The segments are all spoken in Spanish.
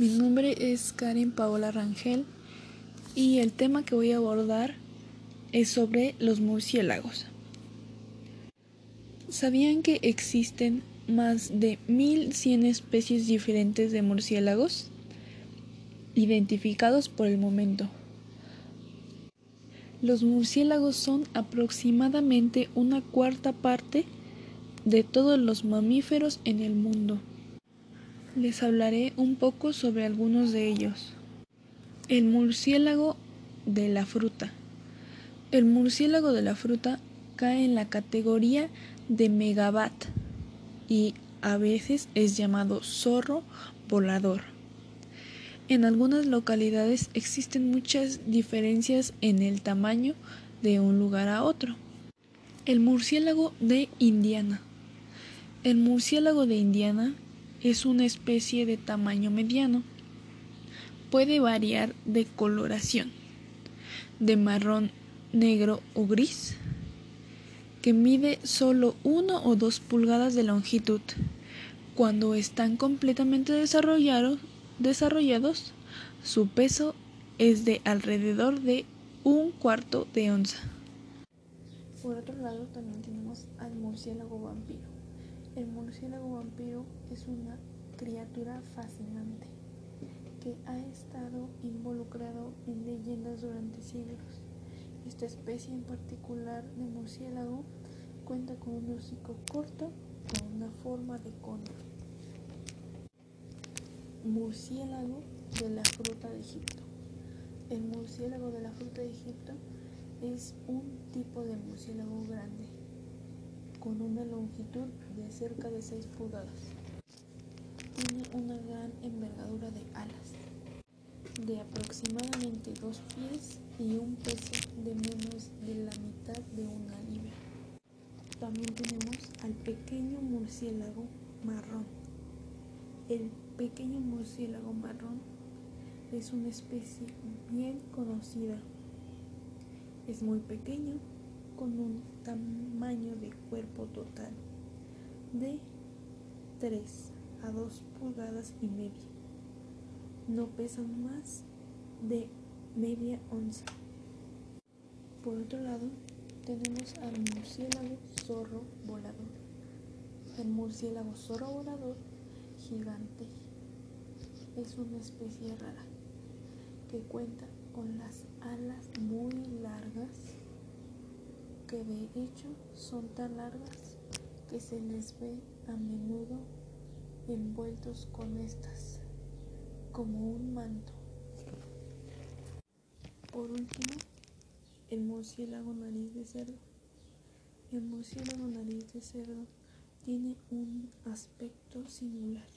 Mi nombre es Karen Paola Rangel y el tema que voy a abordar es sobre los murciélagos. ¿Sabían que existen más de 1100 especies diferentes de murciélagos identificados por el momento? Los murciélagos son aproximadamente una cuarta parte de todos los mamíferos en el mundo. Les hablaré un poco sobre algunos de ellos. El murciélago de la fruta. El murciélago de la fruta cae en la categoría de megabat y a veces es llamado zorro volador. En algunas localidades existen muchas diferencias en el tamaño de un lugar a otro. El murciélago de Indiana. El murciélago de Indiana es una especie de tamaño mediano. Puede variar de coloración, de marrón, negro o gris, que mide solo 1 o 2 pulgadas de longitud. Cuando están completamente desarrollados, su peso es de alrededor de un cuarto de onza. Por otro lado, también tenemos al murciélago vampiro. El murciélago vampiro es una criatura fascinante que ha estado involucrado en leyendas durante siglos. Esta especie en particular de murciélago cuenta con un hocico corto con una forma de cono. Murciélago de la fruta de Egipto. El murciélago de la fruta de Egipto es un tipo de murciélago grande con una longitud de cerca de 6 pulgadas. Tiene una gran envergadura de alas, de aproximadamente 2 pies y un peso de menos de la mitad de una libra. También tenemos al pequeño murciélago marrón. El pequeño murciélago marrón es una especie bien conocida. Es muy pequeño con un tamaño de cuerpo total de 3 a 2 pulgadas y media. No pesan más de media onza. Por otro lado, tenemos al murciélago zorro volador. El murciélago zorro volador gigante es una especie rara que cuenta con las alas muy largas que de hecho son tan largas que se les ve a menudo envueltos con estas, como un manto. Por último, el murciélago nariz de cerdo. El murciélago nariz de cerdo tiene un aspecto singular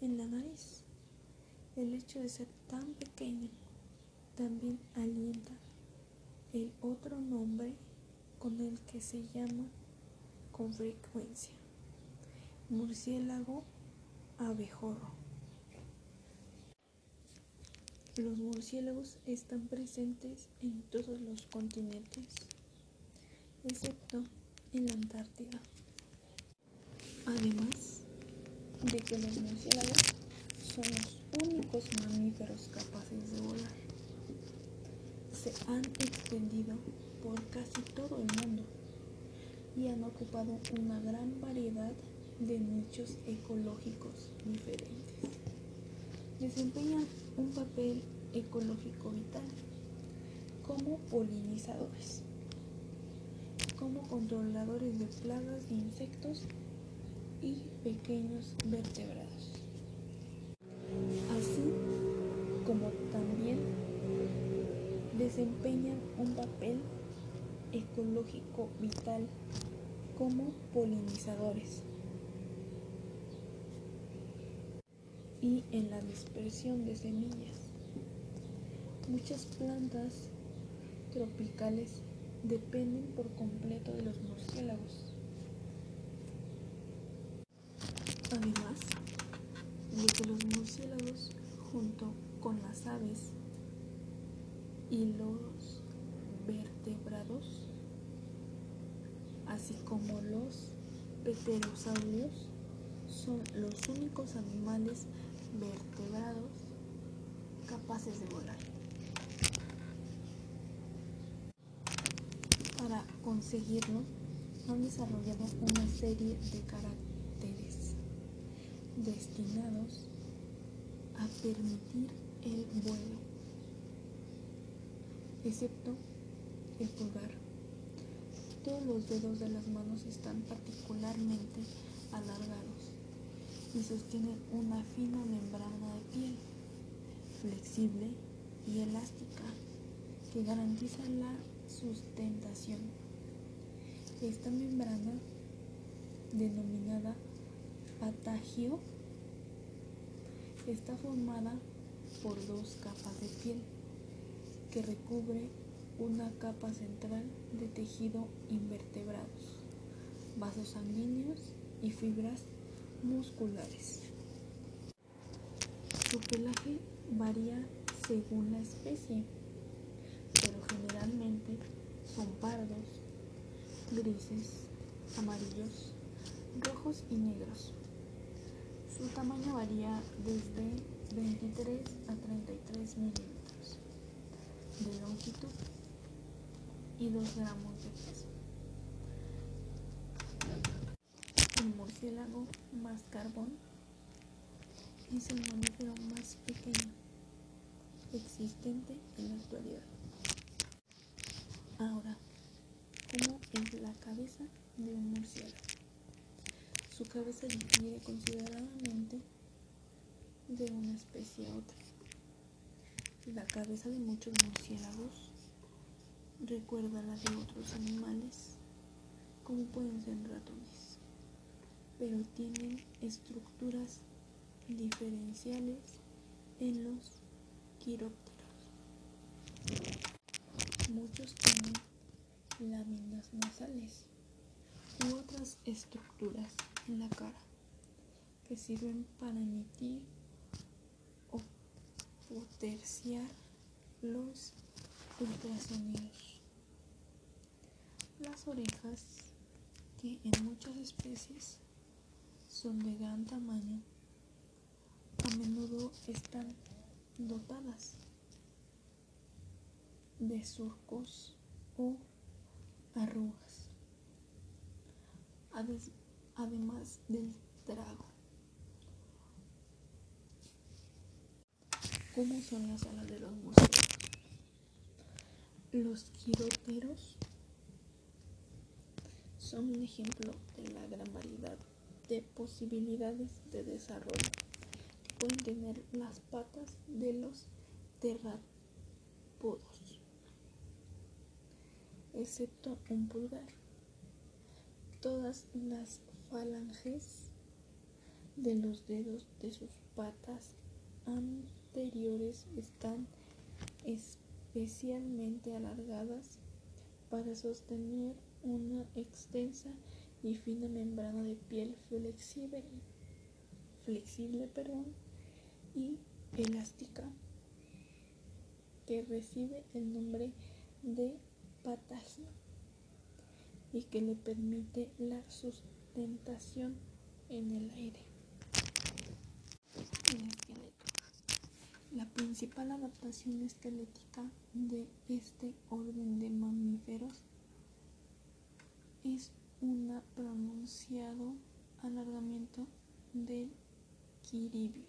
en la nariz. El hecho de ser tan pequeño también alienta el otro nombre con el que se llama con frecuencia murciélago abejorro. Los murciélagos están presentes en todos los continentes, excepto en la Antártida. Además de que los murciélagos son los únicos mamíferos capaces de volar, se han extendido por casi todo el mundo y han ocupado una gran variedad de nichos ecológicos diferentes. Desempeñan un papel ecológico vital como polinizadores, como controladores de plagas de insectos y pequeños vertebrados, así como también desempeñan un papel ecológico vital como polinizadores y en la dispersión de semillas. Muchas plantas tropicales dependen por completo de los murciélagos. Además de que los murciélagos junto con las aves y los vertebrados, así como los pterosaurios, son los únicos animales vertebrados capaces de volar. Para conseguirlo, han desarrollado una serie de caracteres destinados a permitir el vuelo, excepto el pulgar. Todos los dedos de las manos están particularmente alargados y sostienen una fina membrana de piel, flexible y elástica, que garantiza la sustentación. Esta membrana, denominada patagio, está formada por dos capas de piel que recubre una capa central de tejido invertebrados, vasos sanguíneos y fibras musculares. Su pelaje varía según la especie, pero generalmente son pardos, grises, amarillos, rojos y negros. Su tamaño varía desde 23 a 33 milímetros de longitud y 2 gramos de peso. El murciélago más carbón es el mamífero más pequeño existente en la actualidad. Ahora, ¿cómo es la cabeza de un murciélago? Su cabeza difiere considerablemente de una especie a otra. La cabeza de muchos murciélagos recuerda la de otros animales, como pueden ser ratones, pero tienen estructuras diferenciales en los quirópteros. Muchos tienen láminas nasales u otras estructuras en la cara que sirven para emitir o potenciar los ultrasonidos. Las orejas, que en muchas especies son de gran tamaño, a menudo están dotadas de surcos o arrugas, además del trago. ¿Cómo son las alas de los murciélagos? Los quirópteros son un ejemplo de la gran variedad de posibilidades de desarrollo que pueden tener las patas de los terrápodos, excepto un pulgar. Todas las falanges de los dedos de sus patas anteriores están especialmente alargadas para sostener una extensa y fina membrana de piel flexible, flexible perdón, y elástica que recibe el nombre de patagio y que le permite la sustentación en el aire. La principal adaptación esquelética de este orden de mamíferos es un pronunciado alargamiento del quiribio,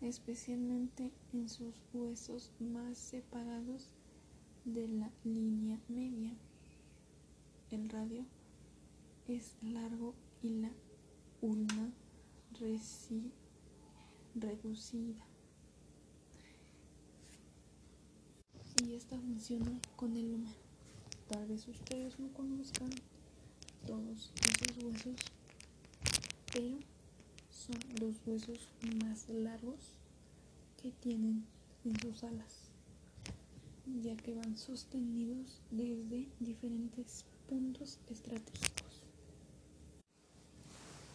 especialmente en sus huesos más separados de la línea media. El radio es largo y la ulna reducida. Y esta funciona con el humano. Tal vez ustedes no conozcan todos esos huesos, pero son los huesos más largos que tienen en sus alas, ya que van sostenidos desde diferentes puntos estratégicos.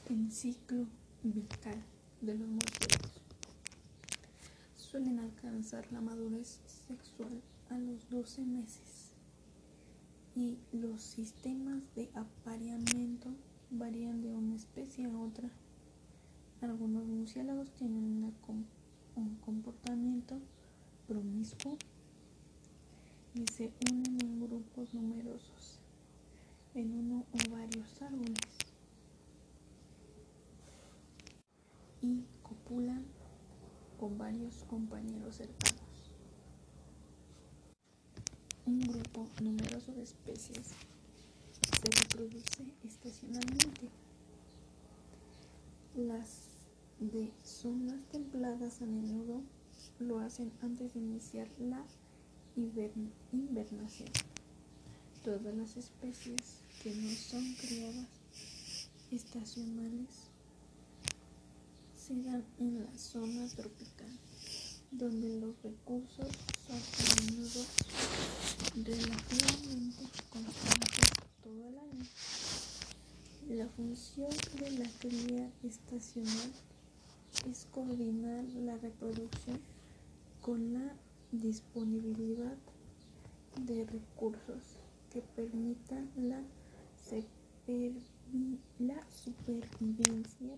El ciclo vital de los murciélagos suelen alcanzar la madurez sexual a los 12 meses y los sistemas de apareamiento varían de una especie a otra Algunos murciélagos tienen un comportamiento promiscuo y se unen en grupos numerosos en uno o varios árboles y copulan con varios compañeros cercanos. Un grupo numeroso de especies se reproduce estacionalmente. Las de zonas templadas a menudo lo hacen antes de iniciar la invernación. Todas las especies que no son criadas estacionales se dan en la zona tropical, donde los recursos son a menudo relativamente constantes todo el año. La función estacional es coordinar la reproducción con la disponibilidad de recursos que permitan la, la supervivencia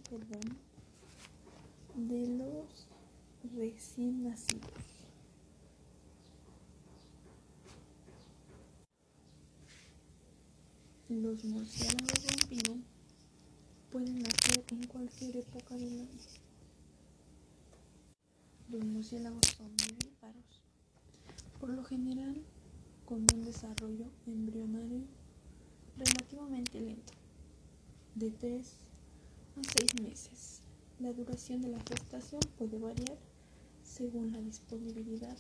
de los recién nacidos. Los murciélagos vampiro pueden nacer en cualquier época del año. Los murciélagos son vivíparos, por lo general con un desarrollo embrionario relativamente lento, de 3 a 6 meses. La duración de la gestación puede variar según la disponibilidad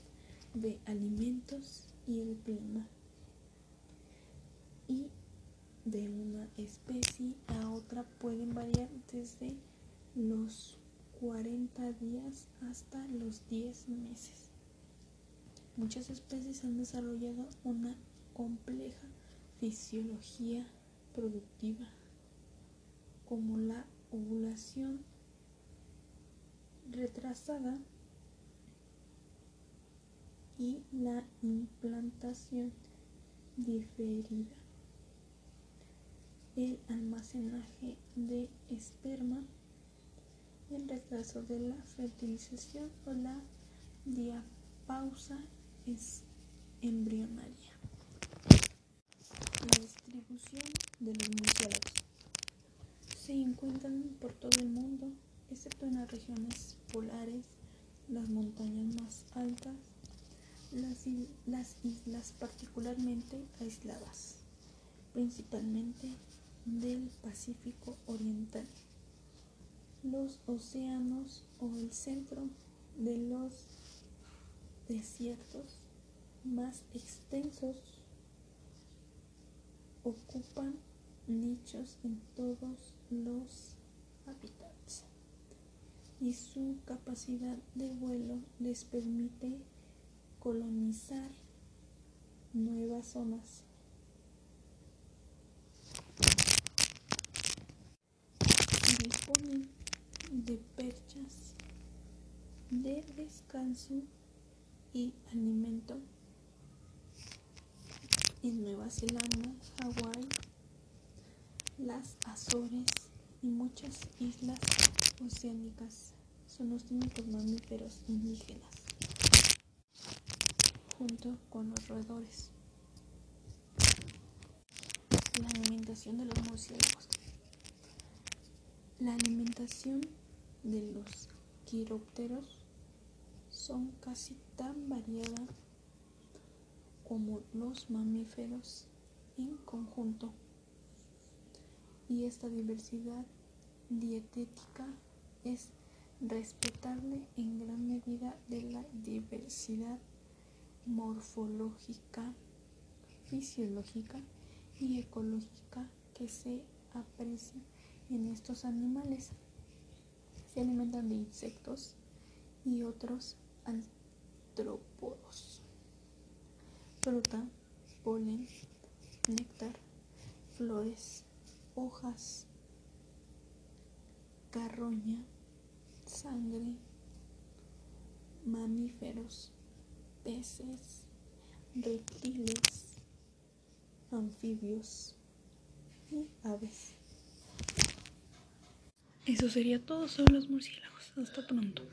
de alimentos y el clima. De una especie a otra pueden variar desde los 40 días hasta los 10 meses. Muchas especies han desarrollado una compleja fisiología productiva, como la ovulación retrasada y la implantación diferida. El almacenaje de esperma el retraso de la fertilización o la diapausa embrionaria. La distribución de los murciélagos se encuentran por todo el mundo, excepto en las regiones polares, las montañas más altas, las islas particularmente aisladas, principalmente del Pacífico Oriental los océanos o el centro de los desiertos más extensos ocupan nichos en todos los hábitats y su capacidad de vuelo les permite colonizar nuevas zonas. Disponen de perchas de descanso y alimento en Nueva Zelanda, Hawái, las Azores y muchas islas oceánicas son los únicos mamíferos indígenas, junto con los roedores. La alimentación de los murciélagos. La alimentación de los quirópteros son casi tan variadas como los mamíferos en conjunto. Y esta diversidad dietética es respetable en gran medida de la diversidad morfológica, fisiológica y ecológica que se aprecia en estos animales se alimentan de insectos y otros artrópodos. Fruta, polen, néctar, flores, hojas, carroña, sangre, mamíferos, peces, reptiles, anfibios y aves. Eso sería todo sobre los murciélagos. Hasta pronto.